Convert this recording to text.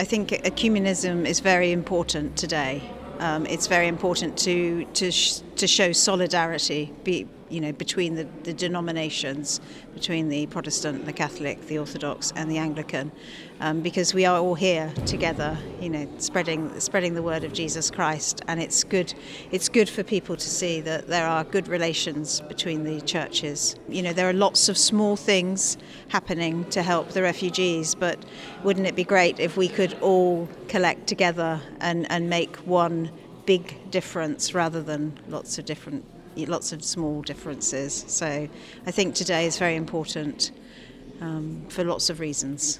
I think ecumenism is very important today. Um, it's very important to to sh- to show solidarity, be, you know, between the, the denominations, between the Protestant, the Catholic, the Orthodox, and the Anglican, um, because we are all here together, you know, spreading spreading the word of Jesus Christ, and it's good. It's good for people to see that there are good relations between the churches. You know, there are lots of small things happening to help the refugees, but wouldn't it be great if we could all collect together and, and make one big difference rather than lots of different lots of small differences. So I think today is very important um, for lots of reasons.